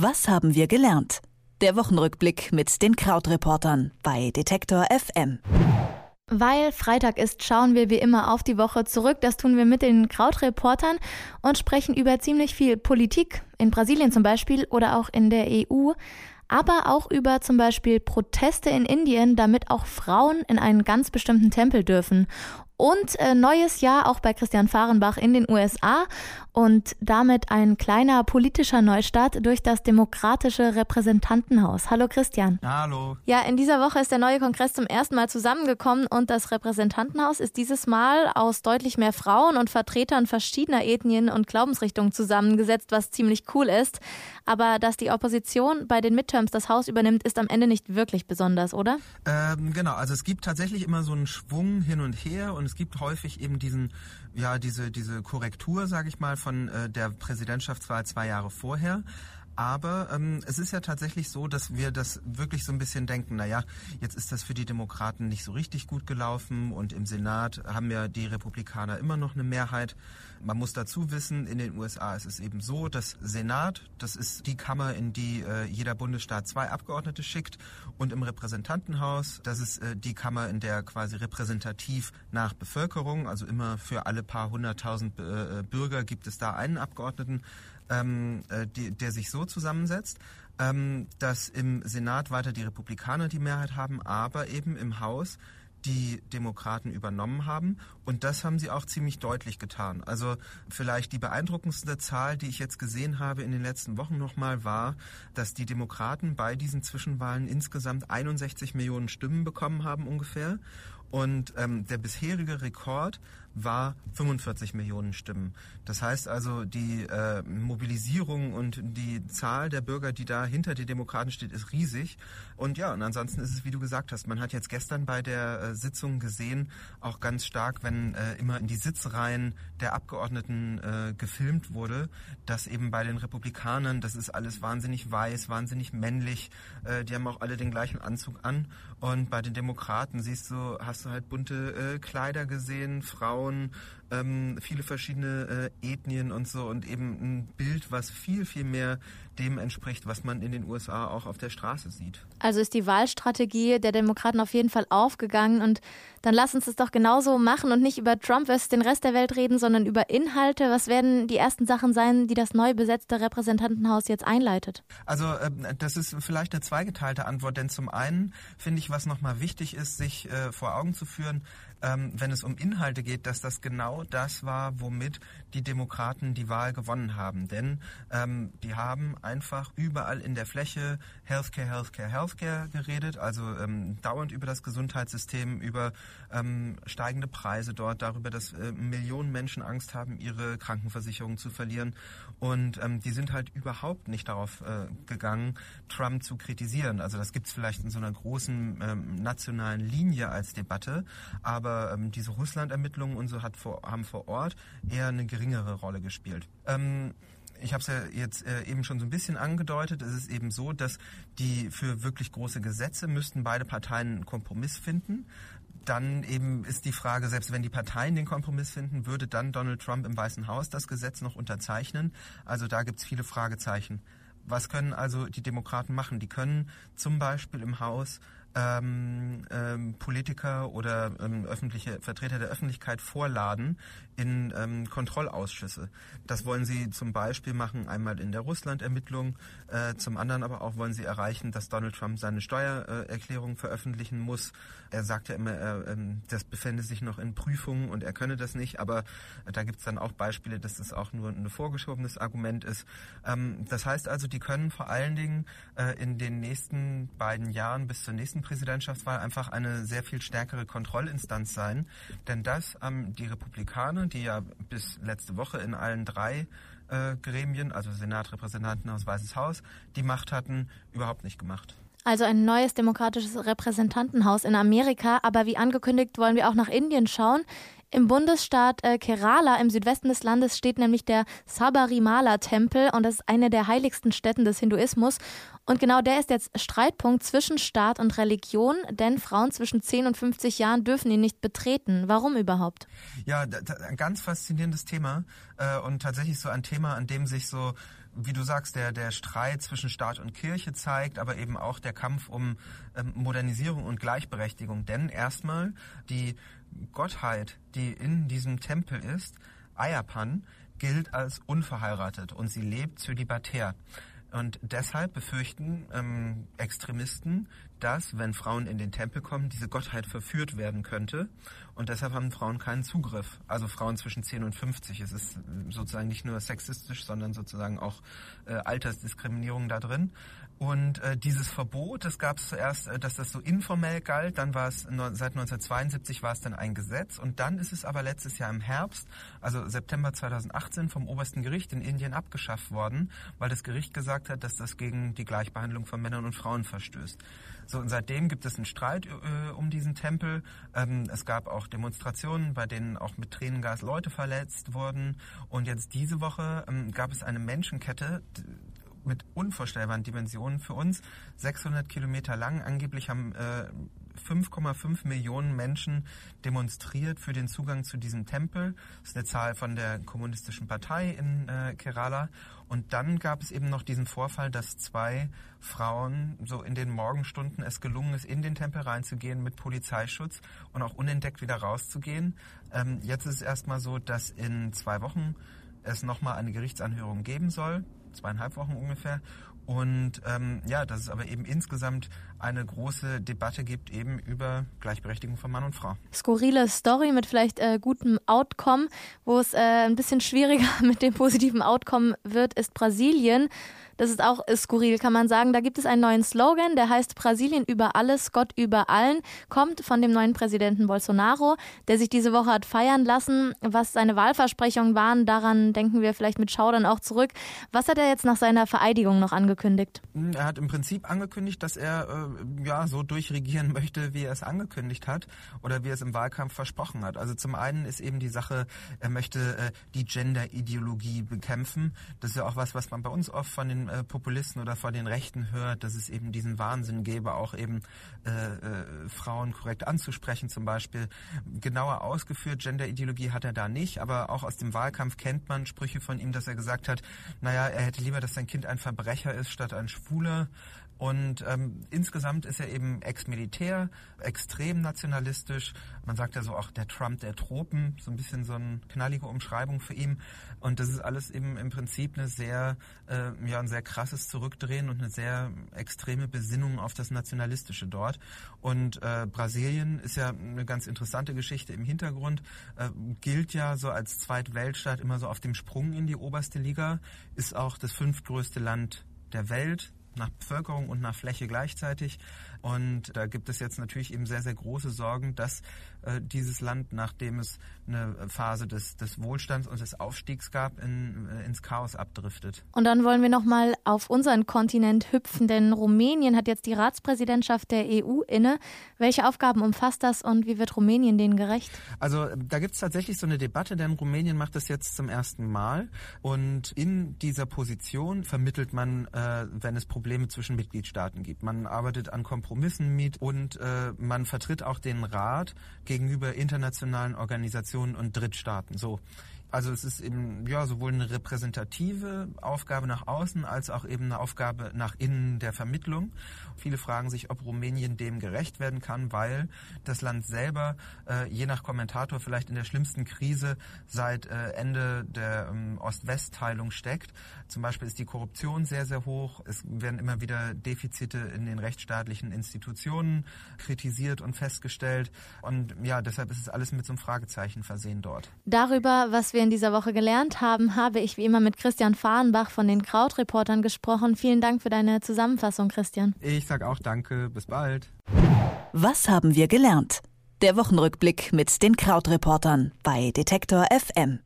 Was haben wir gelernt? Der Wochenrückblick mit den Krautreportern bei Detektor FM. Weil Freitag ist, schauen wir wie immer auf die Woche zurück. Das tun wir mit den Krautreportern und sprechen über ziemlich viel Politik, in Brasilien zum Beispiel oder auch in der EU, aber auch über zum Beispiel Proteste in Indien, damit auch Frauen in einen ganz bestimmten Tempel dürfen. Und äh, neues Jahr auch bei Christian Fahrenbach in den USA und damit ein kleiner politischer Neustart durch das demokratische Repräsentantenhaus. Hallo Christian. Hallo. Ja, in dieser Woche ist der neue Kongress zum ersten Mal zusammengekommen und das Repräsentantenhaus ist dieses Mal aus deutlich mehr Frauen und Vertretern verschiedener Ethnien und Glaubensrichtungen zusammengesetzt, was ziemlich cool ist. Aber dass die Opposition bei den Midterms das Haus übernimmt, ist am Ende nicht wirklich besonders, oder? Ähm, genau, also es gibt tatsächlich immer so einen Schwung hin und her und es gibt häufig eben diesen, ja, diese, diese Korrektur, sage ich mal, von äh, der Präsidentschaftswahl zwei Jahre vorher. Aber ähm, es ist ja tatsächlich so, dass wir das wirklich so ein bisschen denken, naja, jetzt ist das für die Demokraten nicht so richtig gut gelaufen und im Senat haben ja die Republikaner immer noch eine Mehrheit. Man muss dazu wissen, in den USA ist es eben so, dass Senat, das ist die Kammer, in die äh, jeder Bundesstaat zwei Abgeordnete schickt und im Repräsentantenhaus, das ist äh, die Kammer, in der quasi repräsentativ nach Bevölkerung, also immer für alle paar hunderttausend äh, Bürger gibt es da einen Abgeordneten ähm, äh, die, der sich so zusammensetzt, ähm, dass im Senat weiter die Republikaner die Mehrheit haben, aber eben im Haus die Demokraten übernommen haben. Und das haben sie auch ziemlich deutlich getan. Also vielleicht die beeindruckendste Zahl, die ich jetzt gesehen habe in den letzten Wochen nochmal, war, dass die Demokraten bei diesen Zwischenwahlen insgesamt 61 Millionen Stimmen bekommen haben ungefähr. Und ähm, der bisherige Rekord war 45 Millionen Stimmen. Das heißt also, die äh, Mobilisierung und die Zahl der Bürger, die da hinter den Demokraten steht, ist riesig. Und ja, und ansonsten ist es, wie du gesagt hast, man hat jetzt gestern bei der äh, Sitzung gesehen, auch ganz stark, wenn äh, immer in die Sitzreihen der Abgeordneten äh, gefilmt wurde, dass eben bei den Republikanern, das ist alles wahnsinnig weiß, wahnsinnig männlich, äh, die haben auch alle den gleichen Anzug an. Und bei den Demokraten siehst du, hast du halt bunte äh, Kleider gesehen, Frauen, Frauen, ähm, viele verschiedene äh, Ethnien und so und eben ein Bild, was viel, viel mehr dem entspricht, was man in den USA auch auf der Straße sieht. Also ist die Wahlstrategie der Demokraten auf jeden Fall aufgegangen und dann lass uns das doch genauso machen und nicht über Trump versus den Rest der Welt reden, sondern über Inhalte. Was werden die ersten Sachen sein, die das neu besetzte Repräsentantenhaus jetzt einleitet? Also ähm, das ist vielleicht eine zweigeteilte Antwort, denn zum einen finde ich, was nochmal wichtig ist, sich äh, vor Augen zu führen, ähm, wenn es um Inhalte geht, dass das genau das war, womit die Demokraten die Wahl gewonnen haben. Denn ähm, die haben einfach überall in der Fläche Healthcare, Healthcare, Healthcare geredet, also ähm, dauernd über das Gesundheitssystem, über ähm, steigende Preise dort, darüber, dass äh, Millionen Menschen Angst haben, ihre Krankenversicherung zu verlieren. Und ähm, die sind halt überhaupt nicht darauf äh, gegangen, Trump zu kritisieren. Also das gibt es vielleicht in so einer großen ähm, nationalen Linie als Debatte, aber aber ähm, diese Russland-Ermittlungen und so hat vor, haben vor Ort eher eine geringere Rolle gespielt. Ähm, ich habe es ja jetzt äh, eben schon so ein bisschen angedeutet. Es ist eben so, dass die für wirklich große Gesetze müssten beide Parteien einen Kompromiss finden. Dann eben ist die Frage, selbst wenn die Parteien den Kompromiss finden, würde dann Donald Trump im Weißen Haus das Gesetz noch unterzeichnen? Also da gibt es viele Fragezeichen. Was können also die Demokraten machen? Die können zum Beispiel im Haus ähm, ähm, Politiker oder ähm, öffentliche Vertreter der Öffentlichkeit vorladen in ähm, Kontrollausschüsse. Das wollen sie zum Beispiel machen, einmal in der Russland-Ermittlung, äh, zum anderen aber auch wollen sie erreichen, dass Donald Trump seine Steuererklärung veröffentlichen muss. Er sagt ja immer, er, ähm, das befände sich noch in Prüfungen und er könne das nicht, aber äh, da gibt es dann auch Beispiele, dass das auch nur ein vorgeschobenes Argument ist. Ähm, das heißt also, die können vor allen Dingen äh, in den nächsten beiden Jahren bis zur nächsten Präsidentschaftswahl einfach eine sehr viel stärkere Kontrollinstanz sein. Denn das haben die Republikaner, die ja bis letzte Woche in allen drei äh, Gremien, also Senat, Repräsentantenhaus, Weißes Haus, die Macht hatten, überhaupt nicht gemacht. Also ein neues demokratisches Repräsentantenhaus in Amerika, aber wie angekündigt wollen wir auch nach Indien schauen. Im Bundesstaat äh, Kerala im Südwesten des Landes steht nämlich der Sabarimala-Tempel und das ist eine der heiligsten Stätten des Hinduismus. Und genau der ist jetzt Streitpunkt zwischen Staat und Religion, denn Frauen zwischen 10 und 50 Jahren dürfen ihn nicht betreten. Warum überhaupt? Ja, ein ganz faszinierendes Thema äh, und tatsächlich so ein Thema, an dem sich so wie du sagst, der, der Streit zwischen Staat und Kirche zeigt, aber eben auch der Kampf um ähm, Modernisierung und Gleichberechtigung. Denn erstmal die Gottheit, die in diesem Tempel ist, Ayapan, gilt als unverheiratet und sie lebt zölibatär. Und deshalb befürchten ähm, Extremisten, dass, wenn Frauen in den Tempel kommen, diese Gottheit verführt werden könnte. Und deshalb haben Frauen keinen Zugriff. Also Frauen zwischen 10 und 50. Es ist sozusagen nicht nur sexistisch, sondern sozusagen auch äh, Altersdiskriminierung da drin. Und äh, dieses Verbot, das gab es zuerst, äh, dass das so informell galt, dann war es seit 1972 war es dann ein Gesetz und dann ist es aber letztes Jahr im Herbst, also September 2018 vom obersten Gericht in Indien abgeschafft worden, weil das Gericht gesagt hat, dass das gegen die Gleichbehandlung von Männern und Frauen verstößt. So, und seitdem gibt es einen Streit äh, um diesen Tempel. Ähm, es gab auch Demonstrationen, bei denen auch mit Tränengas Leute verletzt wurden. Und jetzt diese Woche ähm, gab es eine Menschenkette, mit unvorstellbaren Dimensionen für uns. 600 Kilometer lang. Angeblich haben äh, 5,5 Millionen Menschen demonstriert für den Zugang zu diesem Tempel. Das ist eine Zahl von der Kommunistischen Partei in äh, Kerala. Und dann gab es eben noch diesen Vorfall, dass zwei Frauen so in den Morgenstunden es gelungen ist, in den Tempel reinzugehen mit Polizeischutz und auch unentdeckt wieder rauszugehen. Ähm, jetzt ist es erstmal so, dass in zwei Wochen es nochmal eine Gerichtsanhörung geben soll zweieinhalb Wochen ungefähr. Und ähm, ja, dass es aber eben insgesamt eine große Debatte gibt, eben über Gleichberechtigung von Mann und Frau. Skurrile Story mit vielleicht äh, gutem Outcome, wo es äh, ein bisschen schwieriger mit dem positiven Outcome wird, ist Brasilien. Das ist auch skurril, kann man sagen. Da gibt es einen neuen Slogan, der heißt Brasilien über alles, Gott über allen, kommt von dem neuen Präsidenten Bolsonaro, der sich diese Woche hat feiern lassen. Was seine Wahlversprechungen waren, daran denken wir vielleicht mit Schaudern auch zurück. Was hat er jetzt nach seiner Vereidigung noch angekündigt? Er hat im Prinzip angekündigt, dass er äh, ja so durchregieren möchte, wie er es angekündigt hat oder wie er es im Wahlkampf versprochen hat. Also zum einen ist eben die Sache, er möchte äh, die Gender-Ideologie bekämpfen. Das ist ja auch was, was man bei uns oft von den äh, Populisten oder vor den Rechten hört, dass es eben diesen Wahnsinn gäbe, auch eben äh, äh, Frauen korrekt anzusprechen zum Beispiel. Genauer ausgeführt, Genderideologie hat er da nicht, aber auch aus dem Wahlkampf kennt man Sprüche von ihm, dass er gesagt hat, naja, er hätte lieber, dass sein Kind ein Verbrecher ist statt ein Schwuler. Und ähm, insgesamt ist er eben Ex-Militär, extrem nationalistisch. Man sagt ja so auch der Trump der Tropen, so ein bisschen so eine knallige Umschreibung für ihn. Und das ist alles eben im Prinzip eine sehr, äh, ja, ein sehr krasses Zurückdrehen und eine sehr extreme Besinnung auf das Nationalistische dort. Und äh, Brasilien ist ja eine ganz interessante Geschichte im Hintergrund, äh, gilt ja so als Zweitweltstaat immer so auf dem Sprung in die oberste Liga, ist auch das fünftgrößte Land der Welt, nach Bevölkerung und nach Fläche gleichzeitig. Und da gibt es jetzt natürlich eben sehr, sehr große Sorgen, dass äh, dieses Land, nachdem es eine Phase des, des Wohlstands und des Aufstiegs gab, in, äh, ins Chaos abdriftet. Und dann wollen wir nochmal auf unseren Kontinent hüpfen, denn Rumänien hat jetzt die Ratspräsidentschaft der EU inne. Welche Aufgaben umfasst das und wie wird Rumänien denen gerecht? Also da gibt es tatsächlich so eine Debatte, denn Rumänien macht das jetzt zum ersten Mal. Und in dieser Position vermittelt man, äh, wenn es Probleme zwischen Mitgliedstaaten gibt. Man arbeitet an Kompromissen mit und äh, man vertritt auch den Rat gegenüber internationalen Organisationen und Drittstaaten. So. Also es ist eben ja sowohl eine repräsentative Aufgabe nach außen als auch eben eine Aufgabe nach innen der Vermittlung. Viele fragen sich, ob Rumänien dem gerecht werden kann, weil das Land selber äh, je nach Kommentator vielleicht in der schlimmsten Krise seit äh, Ende der ähm, Ost-West-Teilung steckt. Zum Beispiel ist die Korruption sehr, sehr hoch. Es werden immer wieder Defizite in den rechtsstaatlichen Institutionen kritisiert und festgestellt. Und ja, deshalb ist es alles mit so einem Fragezeichen versehen dort. Darüber, was wir wir in dieser Woche gelernt haben, habe ich wie immer mit Christian Fahrenbach von den Krautreportern gesprochen. Vielen Dank für deine Zusammenfassung, Christian. Ich sage auch danke. Bis bald. Was haben wir gelernt? Der Wochenrückblick mit den Krautreportern bei Detektor FM.